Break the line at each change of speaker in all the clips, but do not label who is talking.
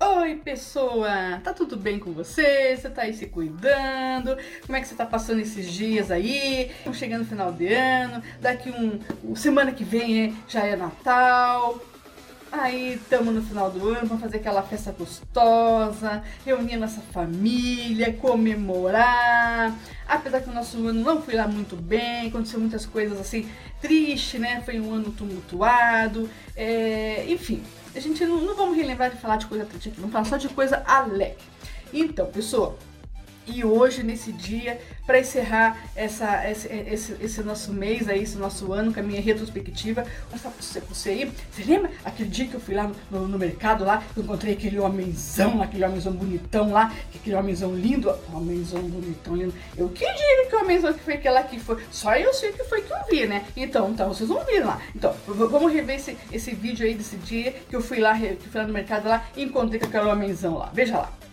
Oi, pessoa! Tá tudo bem com você? Você tá aí se cuidando? Como é que você tá passando esses dias aí? Chegando no final de ano, daqui um, semana que vem já é Natal. Aí estamos no final do ano, vamos fazer aquela festa gostosa, reunir nossa família, comemorar. Apesar que o nosso ano não foi lá muito bem, aconteceu muitas coisas assim triste, né? Foi um ano tumultuado, é... enfim. A gente não, não vamos relembrar de falar de coisa triste aqui, vamos falar só de coisa alegre. Então, pessoal, e hoje, nesse dia, para encerrar essa, esse, esse, esse, nosso mês, aí, esse nosso ano, com a minha retrospectiva, falar pra você, você aí. Você lembra aquele dia que eu fui lá no, no, mercado lá, eu encontrei aquele homenzão, aquele homenzão bonitão lá, aquele homenzão lindo, homenzão bonitão, lindo. Eu que digo que o homenzão que foi aquele lá que foi, só eu sei que foi que eu vi, né? Então, então vocês vão ver lá. Então, vamos rever esse, esse vídeo aí desse dia que eu fui lá, que fui lá no mercado lá e encontrei com aquele homenzão lá. Veja lá.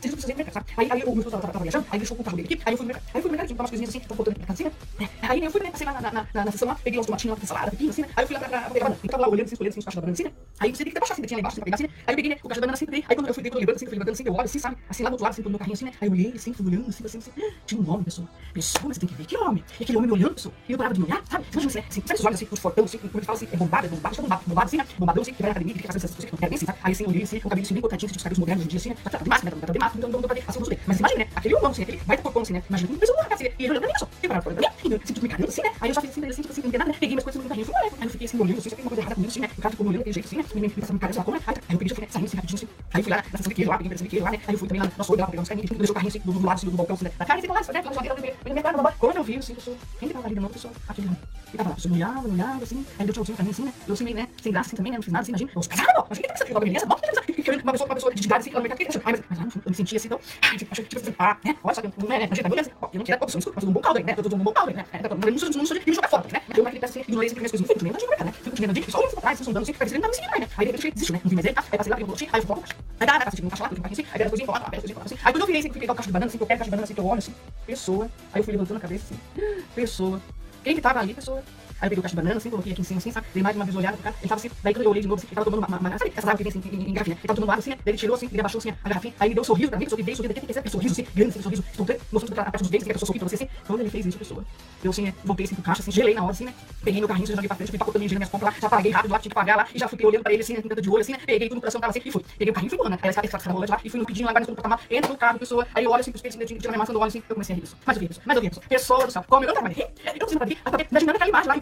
Vocês não precisam mercado, Aí, aí o meu esposo tava, tava viajando, aí deixou o carro dele aqui, aí eu fui no mercado, aí eu fui no mercado, comprar umas coisinhas assim, voltando pra casinha, né? Aí eu fui, né, passei lá na, na, na, na sessão lá, peguei uns tomatinhos lá, salada, pepino, assim, né? Aí eu fui lá pra, pra, pegar tava lá olhando assim, escolhendo assim, os cachos da banana, assim, né? Aí você tem que baixar assim, tinha lá embaixo, assim, pra pegar assim, né? Aí eu peguei, né, o cacho da banana assim, peguei, aí quando eu fui, tô lembrando assim, fui lembrando assim, eu olho assim, sabe? Assim, lá do outro lado, assim, meu carrinho assim, né? Aí eu olhei assim, fui olhando assim, assim, assim, tinha um homem, pessoa. Pessoa, você tem que ver que homem. E aquele homem me olhando, pessoa. E eu parava de olhar, sabe? Imagina assim, assim, sabe os olhos assim, os fortão, assim, como ele fala assim, é bombado, é bombado, bombado, bombado assim, né? Bombadão assim, que vai na academia, que fica fazendo essas coisas, que eu bem assim, sabe? Aí assim, eu olhei assim, o cabelo assim, bem cortadinho, assim, os cabelos modernos hoje em dia assim, né? Tá de máscara, né? Tá de então não dá pra ver, assim, eu não sei. Mas imagina, né? Aquele homem assim, aquele vai corpão assim, né? Imagina, uma pessoa assim, e ele olhando pra mim, só. E pra mim, assim, tipo, me carregando assim, né? Aí eu só fiz assim, assim, tipo assim, não tem nada, né? Peguei minhas coisas no carrinho, fui olhando, aí eu fiquei assim, olhando, assim, sabe uma coisa errada comigo, assim, né? O cara ficou me olhando daquele jeito assim, né? Me, me, me parece uma coisa, aí eu peguei, já fui, né? Saindo assim, rapidinho, assim. Aí fui lá, na sessão de queijo lá, peguei um de queijo lá, né? Aí eu fui também lá, nossa, olho lá, pegar uns carrinhos, deixou o carrinho assim, do, do lado, assim, do balcão, assim, né? Da carne, assim, lá, né? Lá, quando eu vi, assim, pessoa, quem que tava ali de novo, pessoa, aquele. E tava lá, pessoa, me olhava, olhava, assim, aí deu tchauzinho pra mim, assim, né? Eu assim, meio, né? Sem graça, assim, também, né? Não fiz nada, assim, imagina. Eu, caramba, mas o que tá acontecendo? Beleza, bota, beleza. Que uma pessoa, uma pessoa de idade, assim, ela me aqui, ai, mas, mas, eu me sentia assim, então, ai, tipo, achei que, tipo, assim, ah, né? Olha só, né? Imagina, beleza, ó, eu não quero opção, desculpa, mas um bom caldo aí, né? Dou um bom caldo aí, né? Eu não sou, não sou de jogar fora, né? Eu naquele assim, ignorei sempre minhas coisas, não fui, nem não tinha né? Fico tirando dica, só olhando pra trás, sondando, assim, pra ver se ele não me seguindo né? Aí, de repente, desistiu, né? Não vi mais ele, tá? Aí passei lá, peguei um aí eu pra Aí, dá, dá, assim, um caixa lá, um assim, aí era coisinha, lá, coisinha, assim. Aí quando eu virei, assim, fui pegar o caixa de banana, assim, que eu quero caixa de banana, assim, que eu olho, assim, pessoa. Aí eu fui levantando a cabeça, assim, pessoa. Quem que tava ali, pessoa? Aí eu peguei o caixa de banana, assim, coloquei aqui em cima, assim, sabe? Dei mais uma vez olhada pro cara. Ele tava assim, daí quando eu olhei de novo, assim, ele tava tomando uma, uma, sabe? Essa água que tem assim, em, em, em garrafinha. Ele tava tomando água assim, né? Ele tirou assim, ele abaixou assim a garrafinha. Aí ele deu um sorriso pra mim, que veio, sorriso aquele sorriso assim, grande, assim, sorriso, espontâneo, mostrando a parte dos dentes, que a pessoa sorriu pra você assim. Quando ele fez isso, pessoa, eu assim, né, voltei assim pro caixa, assim, gelei na hora, assim, né? Peguei meu carrinho, já joguei pra frente, fui também, gelei minhas compras lá, já paguei rápido lá, tinha que pagar lá, e já fui olhando pra ele assim, né, de olho, assim, né? Peguei tudo no coração, tava assim, e fui. Peguei o carrinho fui né? Aí essa escada rolante lá, e fui no pedinho lá, agora no patamar, entra no carro, pessoa, aí eu olho assim pros peitos, assim,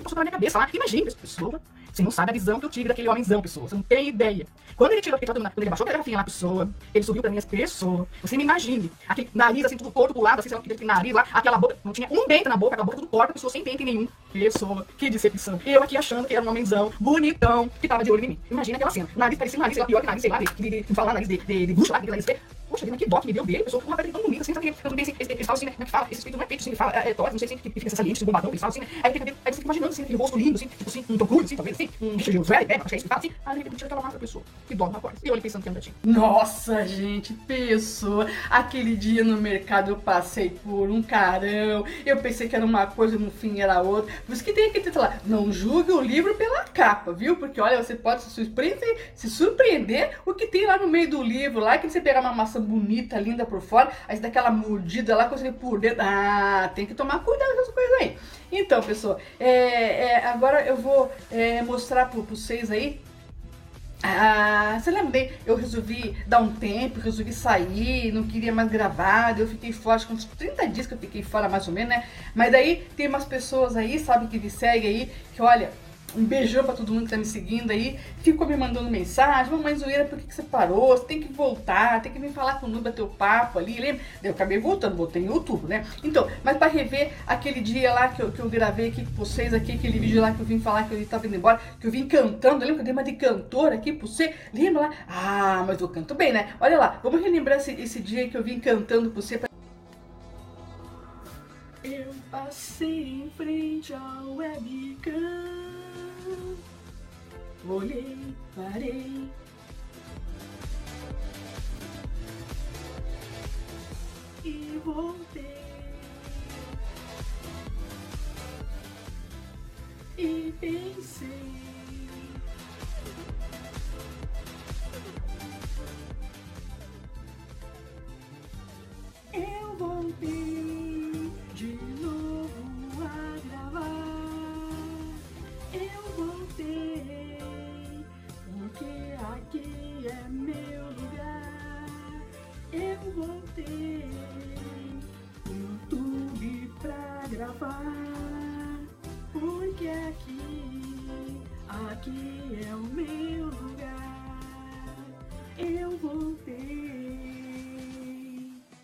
passou pela minha cabeça lá, imagina, pessoa. Você não sabe a visão que eu tive daquele homenzão, pessoa. Você não tem ideia. Quando ele tirou, quando ele baixou a garrafinha lá, pessoa, ele subiu pra mim as pessoas. Você me imagine. Aquele nariz assim, tudo torto do lado, assim, aquele nariz lá, aquela boca. Não tinha um dente na boca, aquela boca tudo torta, pessoa sem dente nenhum. Pessoa, que decepção. Eu aqui achando que era um homenzão bonitão, que tava de olho em mim. Imagina aquela cena. Nariz parecia um nariz, sei lá, pior que nariz, sei lá, de, de, de, de falar nariz de, de, de lá, de nariz de Poxa vida, que dó que me deu dele, pessoa, uma tão bonita, assim, sabe que eu não assim, eles falam assim, né, como é que fala, esse espírito não é peito, assim, ele fala, é, é não sei assim, que fica essa saliente, esse bombadão, eles falam assim, né, aí ele fica, aí você fica imaginando, assim, aquele rosto lindo, assim, tipo assim, um Cruise, assim, talvez, assim, um Richard Gere, né, acho que é isso que fala, assim, aí ele tira aquela máscara, pessoa, que dó, rapaz, e eu ali pensando que é um gatinho. Nossa, gente, pessoa, aquele dia no mercado eu passei por um carão, eu pensei que era uma coisa, no fim era outra, por isso que tem título lá, não julgue o livro pela capa, viu, porque olha, você pode se surpreender, se surpreender o que tem lá no meio do livro, lá que você pegar uma maçã bonita, linda, por fora, aí você dá aquela mordida lá, coisa por dentro. Ah, tem que tomar cuidado com essas coisas aí. Então, pessoal, é, é, agora eu vou é, mostrar para vocês aí ah, você lembra? Eu resolvi dar um tempo, resolvi sair, não queria mais gravar, eu fiquei fora, acho que uns 30 dias que eu fiquei fora mais ou menos, né? Mas daí tem umas pessoas aí, sabe, que me seguem aí, que olha, um beijão pra todo mundo que tá me seguindo aí. Ficou me mandando mensagem. Mamãe zoeira, por que, que você parou? Você tem que voltar, tem que vir falar com o Nuba teu papo ali, lembra? Eu acabei voltando, voltei em outubro, né? Então, mas pra rever aquele dia lá que eu, que eu gravei aqui com vocês, aqui, aquele vídeo lá que eu vim falar que eu tava indo embora, que eu vim cantando, lembra que eu dei uma de cantor aqui pra você? Lembra lá? Ah, mas eu canto bem, né? Olha lá, vamos relembrar esse, esse dia que eu vim cantando pra você. Pra... Eu passei em frente ao webcam olhei, parei. E voltei. e vencer. Gravar. Porque aqui, aqui é o meu lugar. Eu voltei.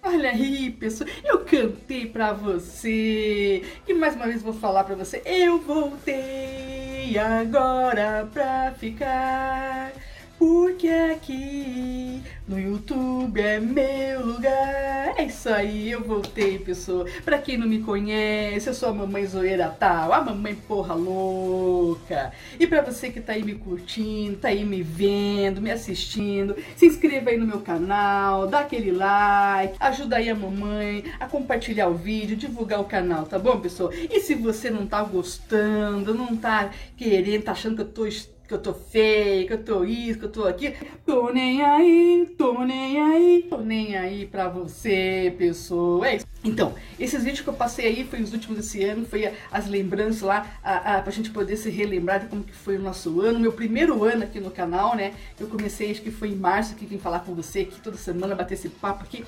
Olha aí, pessoal, eu cantei pra você. E mais uma vez vou falar pra você. Eu voltei agora pra ficar. Porque aqui no YouTube é meu lugar. É isso aí, eu voltei, pessoal. Pra quem não me conhece, eu sou a mamãe zoeira tal, a mamãe porra louca. E pra você que tá aí me curtindo, tá aí me vendo, me assistindo, se inscreva aí no meu canal, dá aquele like, ajuda aí a mamãe a compartilhar o vídeo, divulgar o canal, tá bom, pessoal? E se você não tá gostando, não tá querendo, tá achando que eu tô que eu tô feia, que eu tô isso, que eu tô aqui. Tô nem aí, tô nem aí, tô nem aí pra você, pessoa. É isso. Então, esses vídeos que eu passei aí foi os últimos desse ano, foi as lembranças lá, a, a, pra gente poder se relembrar de como que foi o nosso ano, meu primeiro ano aqui no canal, né? Eu comecei, acho que foi em março, que vim falar com você aqui toda semana, bater esse papo aqui.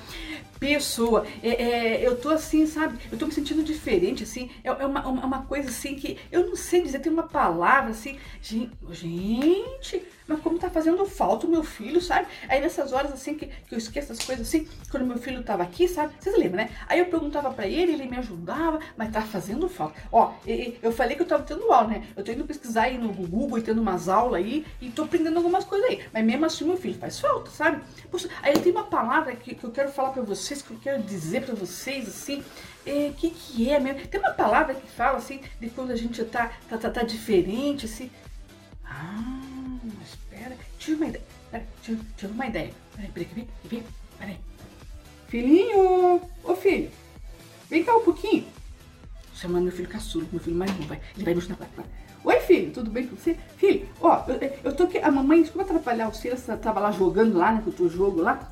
Pessoa, é, é, eu tô assim, sabe? Eu tô me sentindo diferente, assim, é, é uma, uma coisa assim que eu não sei dizer, tem uma palavra assim, gente, gente mas como tá fazendo falta o meu filho, sabe? Aí nessas horas assim que, que eu esqueço as coisas assim, quando meu filho tava aqui, sabe? Vocês lembram, né? Aí eu perguntava para ele, ele me ajudava, mas tá fazendo falta. Ó, eu falei que eu tava tendo aula, né? Eu tô indo pesquisar aí no Google e tendo umas aulas aí e tô aprendendo algumas coisas aí. Mas mesmo assim meu filho faz falta, sabe? Poxa, aí tem uma palavra que, que eu quero falar para vocês, que eu quero dizer para vocês assim, é, que que é mesmo? Tem uma palavra que fala assim, de quando a gente tá, tá, tá, tá diferente, assim. Ah, espera. Tive uma ideia. Tive, tive uma ideia. Peraí, peraí, peraí. Filhinho! Ô filho! Vem cá um pouquinho. Chamando meu filho caçula, meu filho mais novo. Vai. Ele vai me ajudar. Vai. Oi, filho, tudo bem com você? Filho, ó, eu, eu tô aqui. A mamãe, desculpa atrapalhar o Silas, tava lá jogando lá, né? Com o teu jogo lá.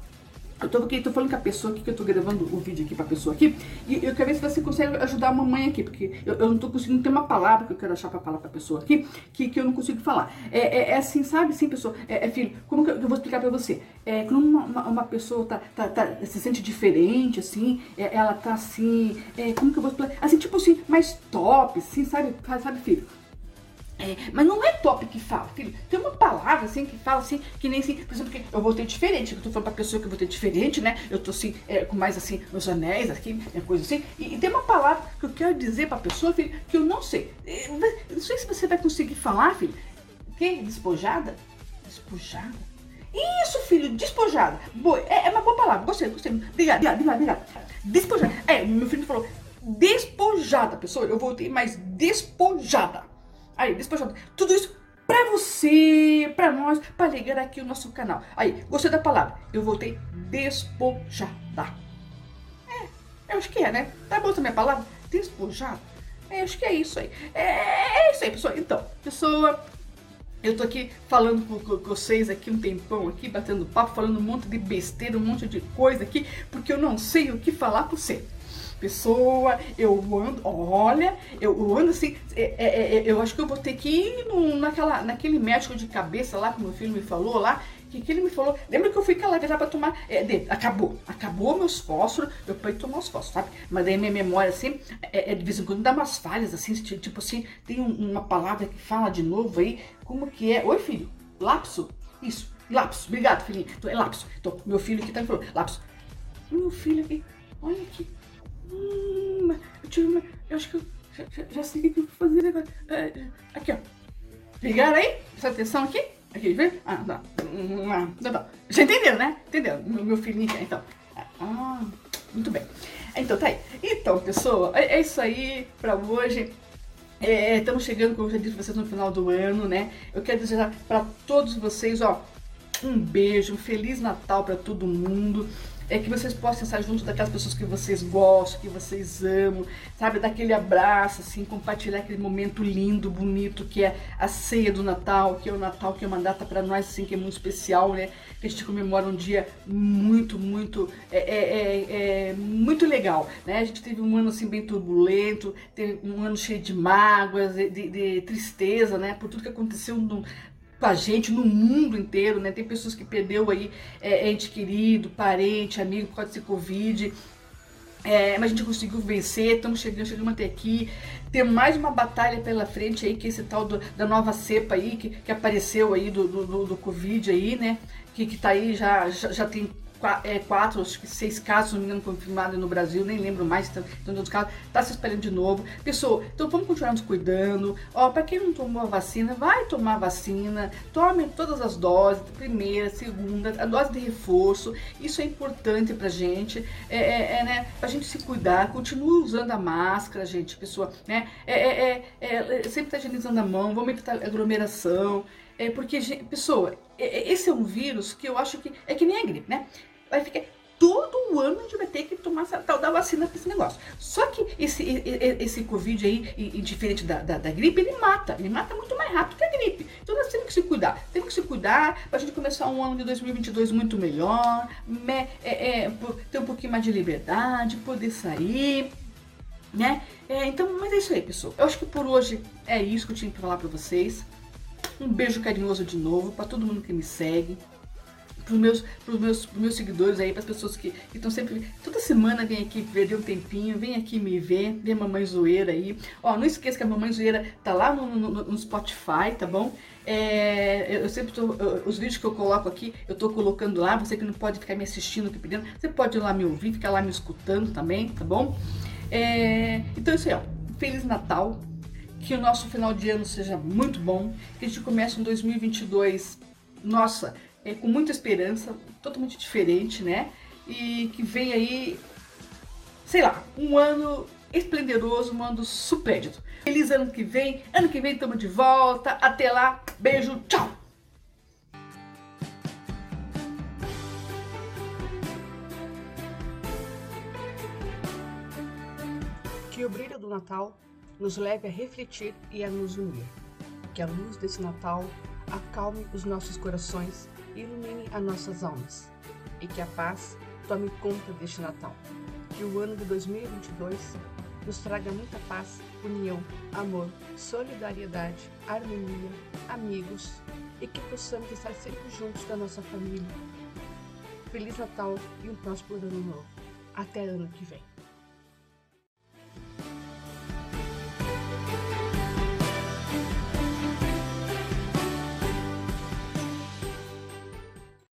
Eu tô, tô falando com a pessoa aqui, que eu tô gravando o vídeo aqui pra pessoa aqui, e eu quero ver se você consegue ajudar a mamãe aqui, porque eu, eu não tô conseguindo ter uma palavra que eu quero achar pra falar pra pessoa aqui, que, que eu não consigo falar. É, é, é assim, sabe, sim, pessoa? É, é, filho, como que eu, eu, vou explicar pra você? É, quando uma, uma, uma pessoa tá, tá, tá, se sente diferente, assim, é, ela tá assim, é, como que eu vou explicar? Assim, tipo assim, mais top, assim, sabe, sabe, filho? É, mas não é top que fala, filho. Tem uma palavra assim que fala assim, que nem assim, por exemplo, que eu vou ter diferente. Eu tô falando pra pessoa que eu vou ter diferente, né? Eu tô assim, é, com mais assim, meus anéis aqui, minha coisa assim. E, e, tem uma palavra que eu quero dizer pra pessoa, filho, que eu não sei. É, não sei se você vai conseguir falar, filho. O quê? Despojada? Despojada? Isso, filho, despojada. Boa, é, é, uma boa palavra. Gostei, gostei. Obrigada, obrigada, obrigada. Despojada. É, meu filho falou, despojada, pessoa. Eu voltei mais despojada. Aí, despojado. Tudo isso pra você, pra nós, pra ligar aqui o nosso canal. Aí, gostei da palavra? Eu voltei despojada. É, eu acho que é, né? Tá bom também a palavra? Despojada? É, acho que é isso aí. É, é isso aí, pessoal. Então, pessoa, eu tô aqui falando com, com, vocês aqui um tempão aqui, batendo papo, falando um monte de besteira, um monte de coisa aqui, porque eu não sei o que falar pra você pessoa, eu ando, olha, eu ando assim, é, é, é, eu acho que eu vou ter que ir no, naquela, naquele médico de cabeça lá que meu filho me falou lá, que, que ele me falou, lembra que eu fui vez lá pra tomar, é, de, acabou, acabou meus fósforos, eu parei tomar os fósforos, sabe? Mas daí minha memória, assim, é, é, de vez em quando dá umas falhas, assim, tipo assim, tem um, uma palavra que fala de novo aí, como que é? Oi, filho, lapso? Isso, lapso, obrigado, filhinho, então, é lapso. Então, meu filho aqui tá me falando, lapso. Meu filho aqui, olha aqui, Hum, eu tive uma. Eu acho que eu já, já, já sei o que eu vou fazer agora. É, aqui, ó. Ligaram aí? Presta atenção aqui? Aqui, vê? Ah, tá. Hum, tá, tá. Já entenderam, né? Entendeu? Meu, meu filhinho aqui, então. Ah, muito bem. Então, tá aí. Então, pessoa, é, é isso aí pra hoje. É, estamos chegando, como eu já disse vocês, no final do ano, né? Eu quero desejar para todos vocês, ó, um beijo, um feliz Natal para todo mundo. É que vocês possam estar junto daquelas pessoas que vocês gostam, que vocês amam, sabe? Daquele abraço, assim, compartilhar aquele momento lindo, bonito, que é a ceia do Natal, que é o Natal, que é uma data para nós, assim, que é muito especial, né? Que a gente comemora um dia muito, muito, é, é, é, é muito legal, né? A gente teve um ano, assim, bem turbulento, teve um ano cheio de mágoas, de, de tristeza, né? Por tudo que aconteceu no, com a gente no mundo inteiro, né? Tem pessoas que perdeu aí é, ente querido, parente, amigo por causa desse Covid. É, mas a gente conseguiu vencer, estamos chegando, chegamos até aqui. Tem mais uma batalha pela frente aí, que é esse tal do, da nova cepa aí, que, que apareceu aí do, do, do Covid aí, né? Que, que tá aí, já, já, já tem é, quatro, que seis casos, não me engano, confirmados no Brasil, nem lembro mais, estão todos casos, está se espalhando de novo. Pessoal, então vamos continuar nos cuidando. Ó, para quem não tomou a vacina, vai tomar a vacina, tome todas as doses, primeira, segunda, a dose de reforço, isso é importante pra gente, é, é, é né, pra gente se cuidar, continue usando a máscara, gente, pessoa, né, é, é, é, é sempre tá higienizando a mão, vamos evitar aglomeração, é porque, pessoa, esse é um vírus que eu acho que é que nem a gripe, né? Vai ficar todo ano a gente vai ter que tomar essa tal da vacina para esse negócio. Só que esse, esse Covid aí, diferente da, da, da, gripe, ele mata. Ele mata muito mais rápido que a gripe. Então nós temos que se cuidar. Temos que se cuidar para a gente começar um ano de 2022 muito melhor, me, é, é, ter um pouquinho mais de liberdade, poder sair. Né? É, então, mas é isso aí, pessoal. Eu acho que por hoje é isso que eu tinha para falar para vocês. Um beijo carinhoso de novo para todo mundo que me segue pros meus, pros meus, pros meus seguidores aí, para as pessoas que estão sempre. Toda semana vem aqui perder um tempinho, vem aqui me ver, ver a Mamãe Zoeira aí. Ó, não esqueça que a Mamãe Zoeira tá lá no, no, no Spotify, tá bom? É, eu sempre tô, os vídeos que eu coloco aqui, eu tô colocando lá. Você que não pode ficar me assistindo aqui pedindo, você pode ir lá me ouvir, ficar lá me escutando também, tá bom? É, então é isso aí, ó. Feliz Natal. Que o nosso final de ano seja muito bom. Que a gente comece um 2022, nossa, é, com muita esperança, totalmente diferente, né? E que vem aí, sei lá, um ano esplendoroso, um ano supérito. Feliz ano que vem, ano que vem estamos de volta. Até lá, beijo, tchau! Que o brilho do Natal nos leve a refletir e a nos unir. Que a luz desse Natal acalme os nossos corações ilumine as nossas almas e que a paz tome conta deste Natal. Que o ano de 2022 nos traga muita paz, união, amor, solidariedade, harmonia, amigos e que possamos estar sempre juntos da nossa família. Feliz Natal e um próspero ano novo. Até ano que vem.